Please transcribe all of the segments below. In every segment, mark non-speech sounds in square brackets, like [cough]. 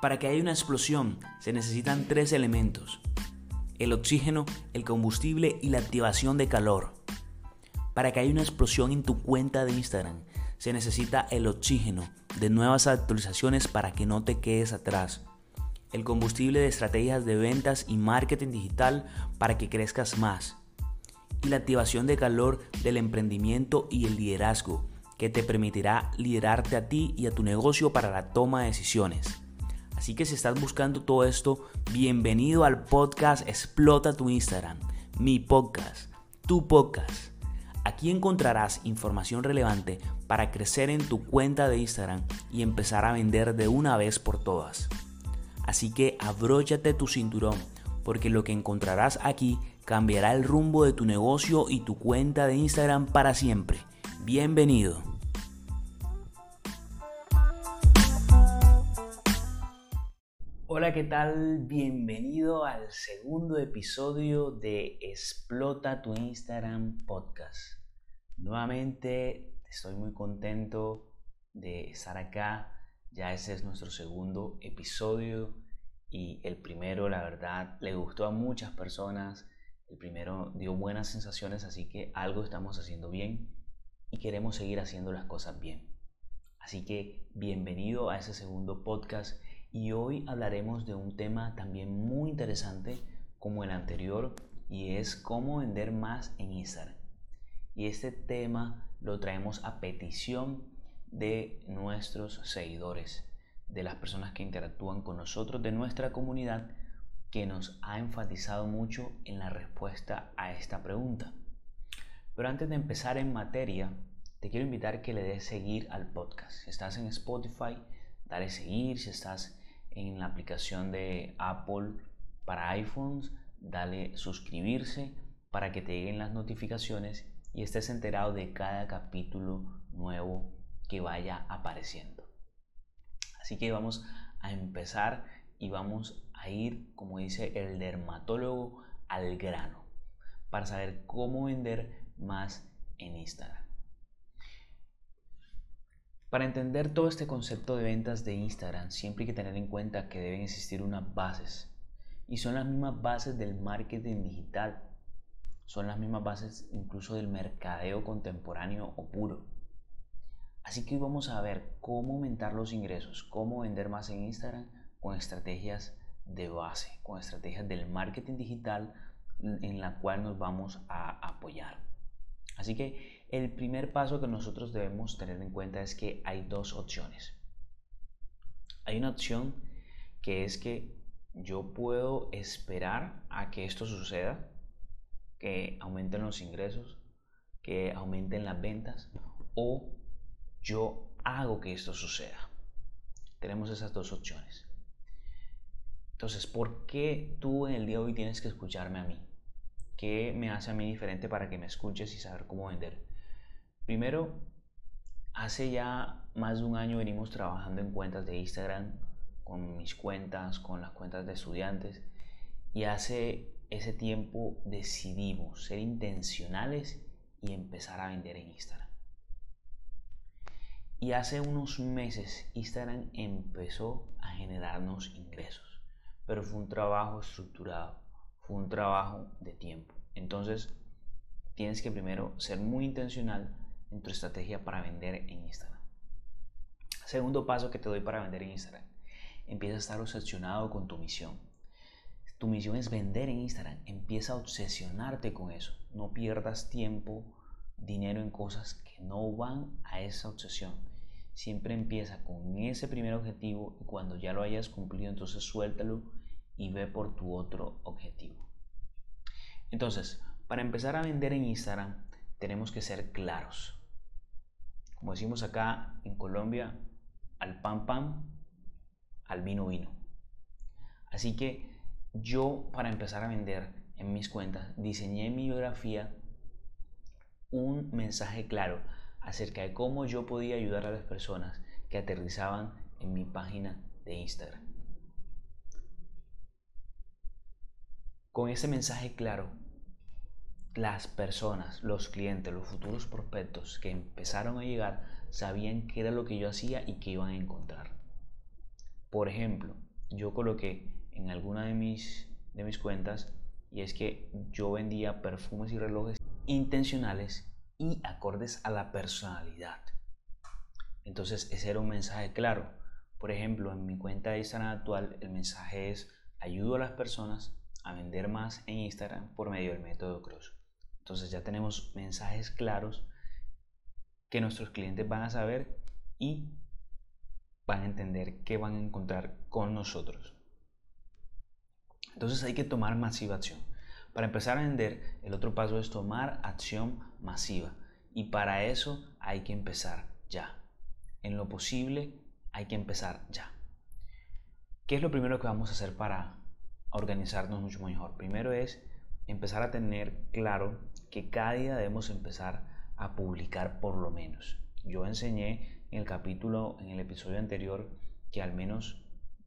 Para que haya una explosión se necesitan tres elementos. El oxígeno, el combustible y la activación de calor. Para que haya una explosión en tu cuenta de Instagram se necesita el oxígeno de nuevas actualizaciones para que no te quedes atrás. El combustible de estrategias de ventas y marketing digital para que crezcas más. Y la activación de calor del emprendimiento y el liderazgo que te permitirá liderarte a ti y a tu negocio para la toma de decisiones. Así que si estás buscando todo esto, bienvenido al podcast Explota tu Instagram, mi podcast, tu podcast. Aquí encontrarás información relevante para crecer en tu cuenta de Instagram y empezar a vender de una vez por todas. Así que abróchate tu cinturón, porque lo que encontrarás aquí cambiará el rumbo de tu negocio y tu cuenta de Instagram para siempre. Bienvenido. Hola, ¿qué tal? Bienvenido al segundo episodio de Explota tu Instagram podcast. Nuevamente estoy muy contento de estar acá. Ya ese es nuestro segundo episodio y el primero, la verdad, le gustó a muchas personas. El primero dio buenas sensaciones, así que algo estamos haciendo bien y queremos seguir haciendo las cosas bien. Así que bienvenido a ese segundo podcast y hoy hablaremos de un tema también muy interesante como el anterior y es cómo vender más en Instagram. Y este tema lo traemos a petición de nuestros seguidores, de las personas que interactúan con nosotros, de nuestra comunidad, que nos ha enfatizado mucho en la respuesta a esta pregunta. Pero antes de empezar en materia, te quiero invitar que le des seguir al podcast. Si estás en Spotify, dale seguir. Si estás en la aplicación de Apple para iPhones, dale suscribirse para que te lleguen las notificaciones y estés enterado de cada capítulo nuevo que vaya apareciendo. Así que vamos a empezar y vamos a ir, como dice el dermatólogo, al grano para saber cómo vender más en Instagram. Para entender todo este concepto de ventas de Instagram, siempre hay que tener en cuenta que deben existir unas bases. Y son las mismas bases del marketing digital. Son las mismas bases incluso del mercadeo contemporáneo o puro. Así que hoy vamos a ver cómo aumentar los ingresos, cómo vender más en Instagram con estrategias de base, con estrategias del marketing digital en la cual nos vamos a apoyar. Así que el primer paso que nosotros debemos tener en cuenta es que hay dos opciones. Hay una opción que es que yo puedo esperar a que esto suceda, que aumenten los ingresos, que aumenten las ventas, o yo hago que esto suceda. Tenemos esas dos opciones. Entonces, ¿por qué tú en el día de hoy tienes que escucharme a mí? ¿Qué me hace a mí diferente para que me escuches y saber cómo vender? Primero, hace ya más de un año venimos trabajando en cuentas de Instagram, con mis cuentas, con las cuentas de estudiantes, y hace ese tiempo decidimos ser intencionales y empezar a vender en Instagram. Y hace unos meses Instagram empezó a generarnos ingresos, pero fue un trabajo estructurado, fue un trabajo de tiempo. Entonces, tienes que primero ser muy intencional en tu estrategia para vender en Instagram. Segundo paso que te doy para vender en Instagram. Empieza a estar obsesionado con tu misión. Tu misión es vender en Instagram. Empieza a obsesionarte con eso. No pierdas tiempo, dinero en cosas que no van a esa obsesión. Siempre empieza con ese primer objetivo y cuando ya lo hayas cumplido, entonces suéltalo y ve por tu otro objetivo. Entonces, para empezar a vender en Instagram, tenemos que ser claros como decimos acá en Colombia, al pan pan, al vino vino. Así que yo para empezar a vender en mis cuentas diseñé en mi biografía un mensaje claro acerca de cómo yo podía ayudar a las personas que aterrizaban en mi página de Instagram. Con ese mensaje claro las personas, los clientes, los futuros prospectos que empezaron a llegar sabían qué era lo que yo hacía y qué iban a encontrar. Por ejemplo, yo coloqué en alguna de mis, de mis cuentas y es que yo vendía perfumes y relojes intencionales y acordes a la personalidad. Entonces ese era un mensaje claro. Por ejemplo, en mi cuenta de Instagram actual el mensaje es ayudo a las personas a vender más en Instagram por medio del método Cross. Entonces ya tenemos mensajes claros que nuestros clientes van a saber y van a entender qué van a encontrar con nosotros. Entonces hay que tomar masiva acción. Para empezar a vender, el otro paso es tomar acción masiva. Y para eso hay que empezar ya. En lo posible hay que empezar ya. ¿Qué es lo primero que vamos a hacer para organizarnos mucho mejor? Primero es empezar a tener claro que cada día debemos empezar a publicar por lo menos. Yo enseñé en el capítulo, en el episodio anterior, que al menos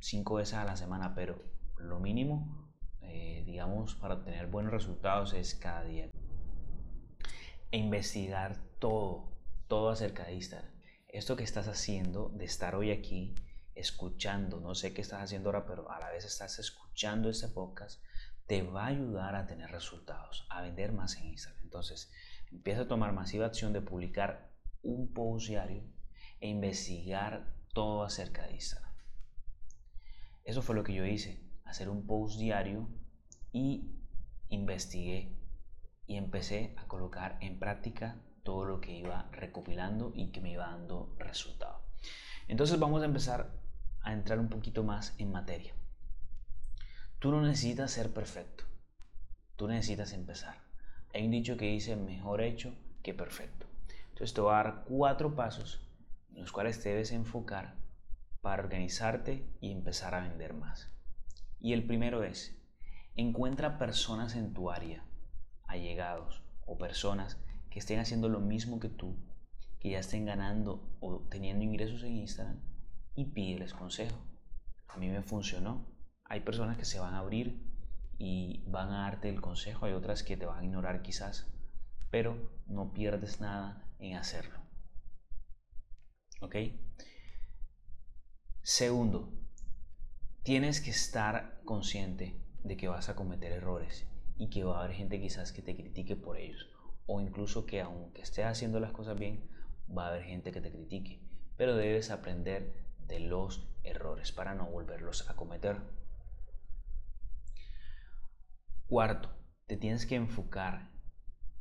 cinco veces a la semana, pero lo mínimo, eh, digamos, para obtener buenos resultados es cada día. E investigar todo, todo acerca de Instagram. Esto que estás haciendo, de estar hoy aquí, escuchando, no sé qué estás haciendo ahora, pero a la vez estás escuchando este podcast, te va a ayudar a tener resultados, a vender más en Instagram. Entonces, empieza a tomar masiva acción de publicar un post diario e investigar todo acerca de Instagram. Eso fue lo que yo hice hacer un post diario y investigué y empecé a colocar en práctica todo lo que iba recopilando y que me iba dando resultado. Entonces vamos a empezar a entrar un poquito más en materia. Tú no necesitas ser perfecto, tú necesitas empezar. Hay un dicho que dice mejor hecho que perfecto. Entonces te voy a dar cuatro pasos en los cuales debes enfocar para organizarte y empezar a vender más. Y el primero es, encuentra personas en tu área, allegados o personas que estén haciendo lo mismo que tú, que ya estén ganando o teniendo ingresos en Instagram y pídeles consejo. A mí me funcionó. Hay personas que se van a abrir y van a darte el consejo, hay otras que te van a ignorar quizás, pero no pierdes nada en hacerlo. ¿Ok? Segundo, tienes que estar consciente de que vas a cometer errores y que va a haber gente quizás que te critique por ellos o incluso que aunque estés haciendo las cosas bien va a haber gente que te critique pero debes aprender de los errores para no volverlos a cometer cuarto te tienes que enfocar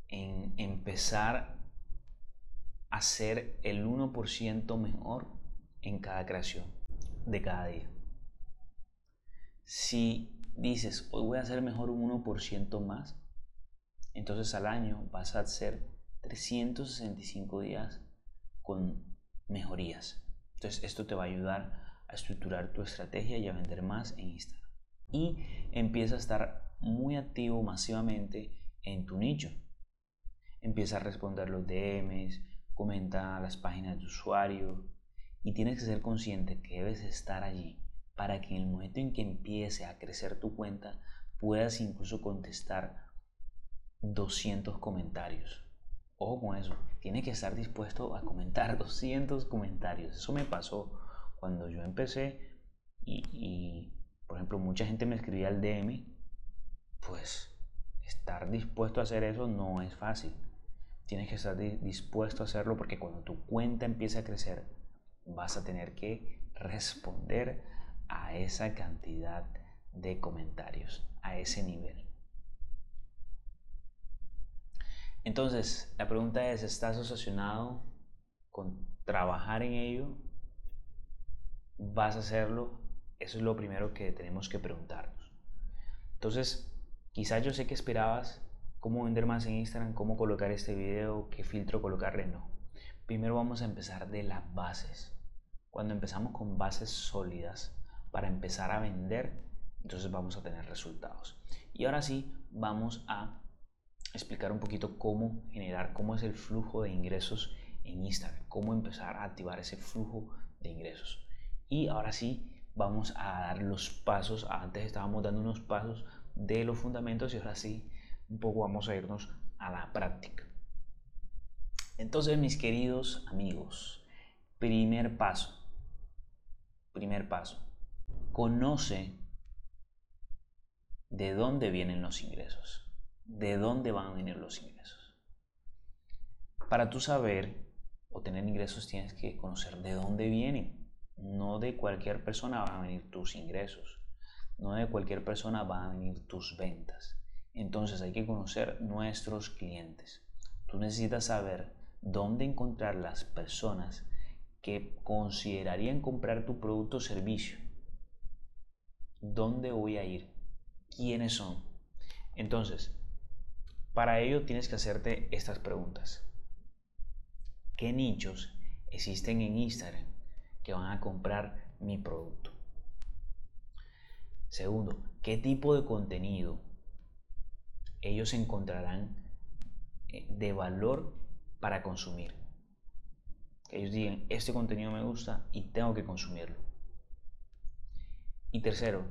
en empezar a ser el 1% mejor en cada creación de cada día si dices, hoy voy a hacer mejor un 1% más, entonces al año vas a hacer 365 días con mejorías. Entonces esto te va a ayudar a estructurar tu estrategia y a vender más en Instagram. Y empieza a estar muy activo masivamente en tu nicho. Empieza a responder los DMs, comenta las páginas de usuario y tienes que ser consciente que debes estar allí para que en el momento en que empiece a crecer tu cuenta puedas incluso contestar 200 comentarios. Ojo con eso, tienes que estar dispuesto a comentar [laughs] 200 comentarios. Eso me pasó cuando yo empecé y, por ejemplo, mucha gente me escribía al DM, pues estar dispuesto a hacer eso no es fácil. Tienes que estar dispuesto a hacerlo porque cuando tu cuenta empiece a crecer, vas a tener que responder a esa cantidad de comentarios, a ese nivel. Entonces, la pregunta es, ¿estás obsesionado con trabajar en ello? ¿Vas a hacerlo? Eso es lo primero que tenemos que preguntarnos. Entonces, quizás yo sé que esperabas cómo vender más en Instagram, cómo colocar este video, qué filtro colocarle, no. Primero vamos a empezar de las bases. Cuando empezamos con bases sólidas, para empezar a vender, entonces vamos a tener resultados. Y ahora sí, vamos a explicar un poquito cómo generar, cómo es el flujo de ingresos en Instagram, cómo empezar a activar ese flujo de ingresos. Y ahora sí, vamos a dar los pasos, antes estábamos dando unos pasos de los fundamentos y ahora sí, un poco vamos a irnos a la práctica. Entonces, mis queridos amigos, primer paso, primer paso, conoce de dónde vienen los ingresos, de dónde van a venir los ingresos. Para tú saber o tener ingresos tienes que conocer de dónde vienen. No de cualquier persona van a venir tus ingresos, no de cualquier persona van a venir tus ventas. Entonces hay que conocer nuestros clientes. Tú necesitas saber dónde encontrar las personas que considerarían comprar tu producto o servicio. ¿Dónde voy a ir? ¿Quiénes son? Entonces, para ello tienes que hacerte estas preguntas. ¿Qué nichos existen en Instagram que van a comprar mi producto? Segundo, ¿qué tipo de contenido ellos encontrarán eh, de valor para consumir? Que ellos digan, este contenido me gusta y tengo que consumirlo. Y tercero,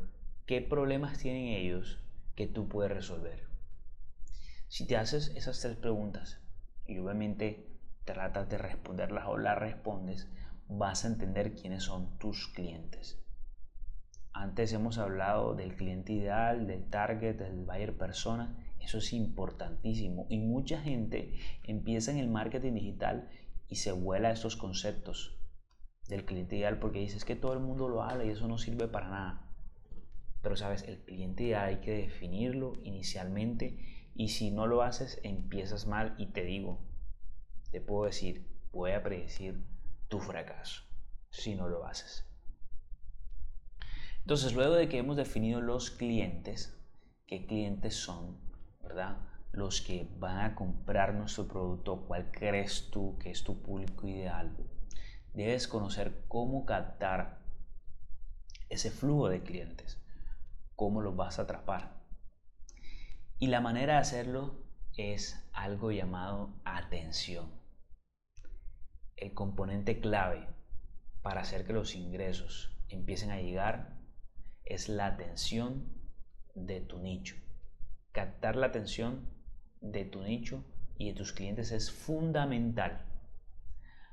¿qué problemas tienen ellos que tú puedes resolver? Si te haces esas tres preguntas y obviamente tratas de responderlas o las respondes, vas a entender quiénes son tus clientes. Antes hemos hablado del cliente ideal, del target, del buyer persona. Eso es importantísimo. Y mucha gente empieza en el marketing digital y se vuela estos conceptos del cliente ideal porque dices que todo el mundo lo habla y eso no sirve para nada. Pero sabes, el cliente ideal hay que definirlo inicialmente y si no lo haces empiezas mal y te digo, te puedo decir, voy a predecir tu fracaso si no lo haces. Entonces, luego de que hemos definido los clientes, qué clientes son, ¿verdad? Los que van a comprar nuestro producto, cuál crees tú que es tu público ideal, debes conocer cómo captar ese flujo de clientes, cómo los vas a atrapar. Y la manera de hacerlo es algo llamado atención. El componente clave para hacer que los ingresos empiecen a llegar es la atención de tu nicho. Captar la atención de tu nicho y de tus clientes es fundamental.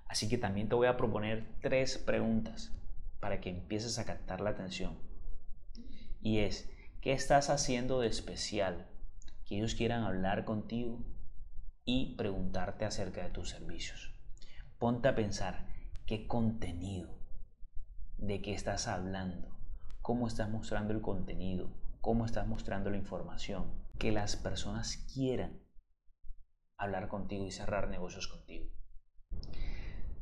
Así que también te voy a proponer tres preguntas para que empieces a captar la atención. Y es, ¿qué estás haciendo de especial que ellos quieran hablar contigo y preguntarte acerca de tus servicios. Ponte a pensar qué contenido, de qué estás hablando, cómo estás mostrando el contenido, cómo estás mostrando la información, que las personas quieran hablar contigo y cerrar negocios contigo.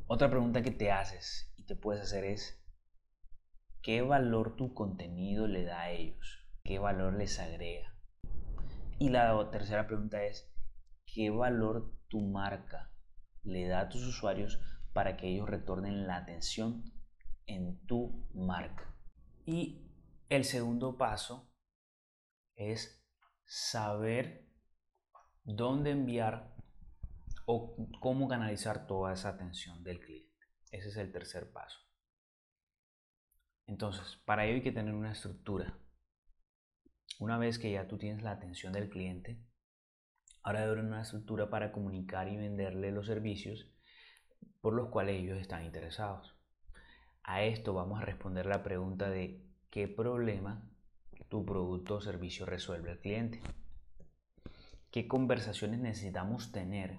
Otra pregunta que te haces y te puedes hacer es, ¿qué valor tu contenido le da a ellos? ¿Qué valor les agrega? Y la tercera pregunta es, ¿qué valor tu marca le da a tus usuarios para que ellos retornen la atención en tu marca? Y el segundo paso es saber dónde enviar o cómo canalizar toda esa atención del cliente. Ese es el tercer paso. Entonces, para ello hay que tener una estructura una vez que ya tú tienes la atención del cliente, ahora debe haber una estructura para comunicar y venderle los servicios por los cuales ellos están interesados. A esto vamos a responder la pregunta de qué problema tu producto o servicio resuelve al cliente. ¿Qué conversaciones necesitamos tener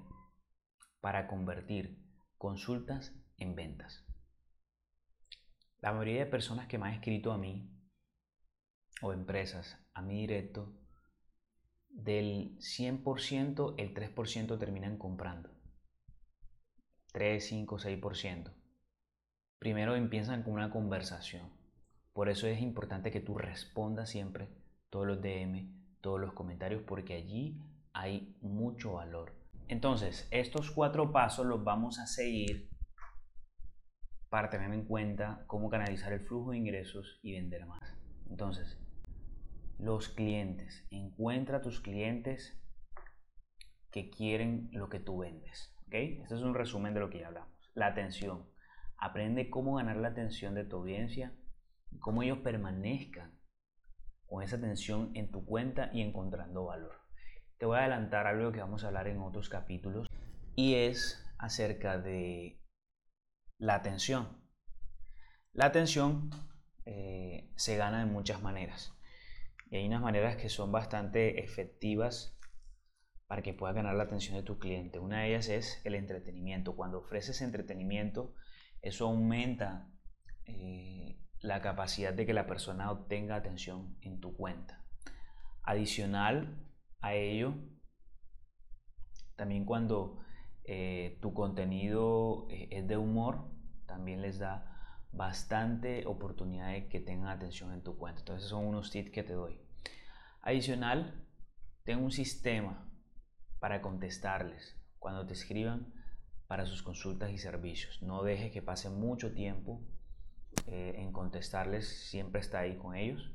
para convertir consultas en ventas? La mayoría de personas que me han escrito a mí o empresas a mi directo, del 100%, el 3% terminan comprando. 3, 5, 6%. Primero empiezan con una conversación. Por eso es importante que tú respondas siempre todos los DM, todos los comentarios, porque allí hay mucho valor. Entonces, estos cuatro pasos los vamos a seguir para tener en cuenta cómo canalizar el flujo de ingresos y vender más. Entonces, los clientes. Encuentra tus clientes que quieren lo que tú vendes. ¿okay? Este es un resumen de lo que ya hablamos. La atención. Aprende cómo ganar la atención de tu audiencia y cómo ellos permanezcan con esa atención en tu cuenta y encontrando valor. Te voy a adelantar algo que vamos a hablar en otros capítulos y es acerca de la atención. La atención eh, se gana de muchas maneras. Y hay unas maneras que son bastante efectivas para que puedas ganar la atención de tu cliente. Una de ellas es el entretenimiento. Cuando ofreces entretenimiento, eso aumenta eh, la capacidad de que la persona obtenga atención en tu cuenta. Adicional a ello, también cuando eh, tu contenido eh, es de humor, también les da bastante oportunidad de que tengan atención en tu cuenta. Entonces son unos tips que te doy. Adicional, tengo un sistema para contestarles cuando te escriban para sus consultas y servicios. No deje que pase mucho tiempo eh, en contestarles, siempre está ahí con ellos.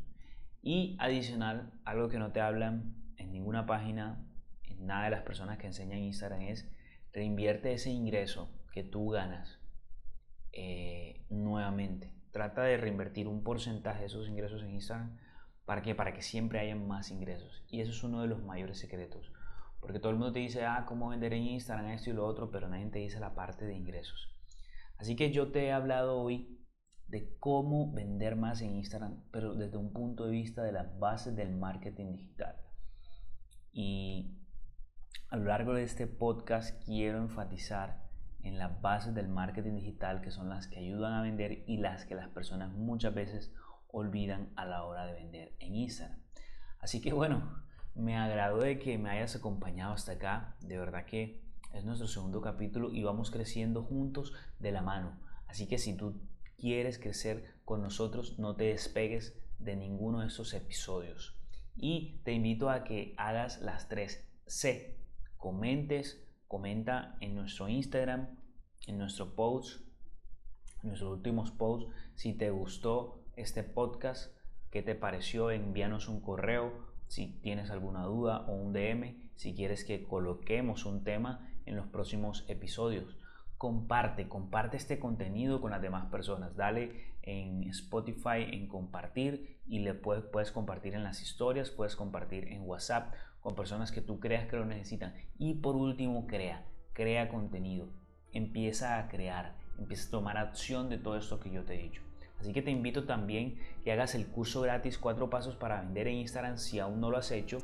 Y adicional, algo que no te hablan en ninguna página, en nada de las personas que enseñan Instagram es reinvierte ese ingreso que tú ganas eh, nuevamente. Trata de reinvertir un porcentaje de esos ingresos en Instagram para que, para que siempre haya más ingresos. Y eso es uno de los mayores secretos. Porque todo el mundo te dice, ah, cómo vender en Instagram, esto y lo otro, pero nadie te dice la parte de ingresos. Así que yo te he hablado hoy de cómo vender más en Instagram, pero desde un punto de vista de las bases del marketing digital. Y a lo largo de este podcast quiero enfatizar en las bases del marketing digital que son las que ayudan a vender y las que las personas muchas veces olvidan a la hora de vender en Instagram. Así que bueno, me agradó de que me hayas acompañado hasta acá. De verdad que es nuestro segundo capítulo y vamos creciendo juntos de la mano. Así que si tú quieres crecer con nosotros, no te despegues de ninguno de estos episodios. Y te invito a que hagas las tres C. Comentes, comenta en nuestro Instagram, en nuestro post, en nuestros últimos posts, si te gustó este podcast, qué te pareció, envíanos un correo si tienes alguna duda o un DM, si quieres que coloquemos un tema en los próximos episodios. Comparte, comparte este contenido con las demás personas. Dale en Spotify en compartir y le puedes, puedes compartir en las historias, puedes compartir en WhatsApp con personas que tú creas que lo necesitan. Y por último, crea, crea contenido. Empieza a crear, empieza a tomar acción de todo esto que yo te he dicho. Así que te invito también que hagas el curso gratis 4 pasos para vender en Instagram si aún no lo has hecho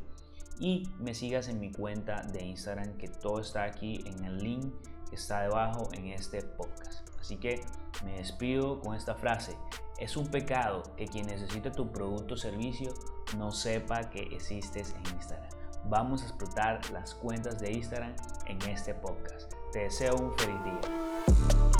y me sigas en mi cuenta de Instagram que todo está aquí en el link que está debajo en este podcast. Así que me despido con esta frase. Es un pecado que quien necesite tu producto o servicio no sepa que existes en Instagram. Vamos a explotar las cuentas de Instagram en este podcast. Te deseo un feliz día.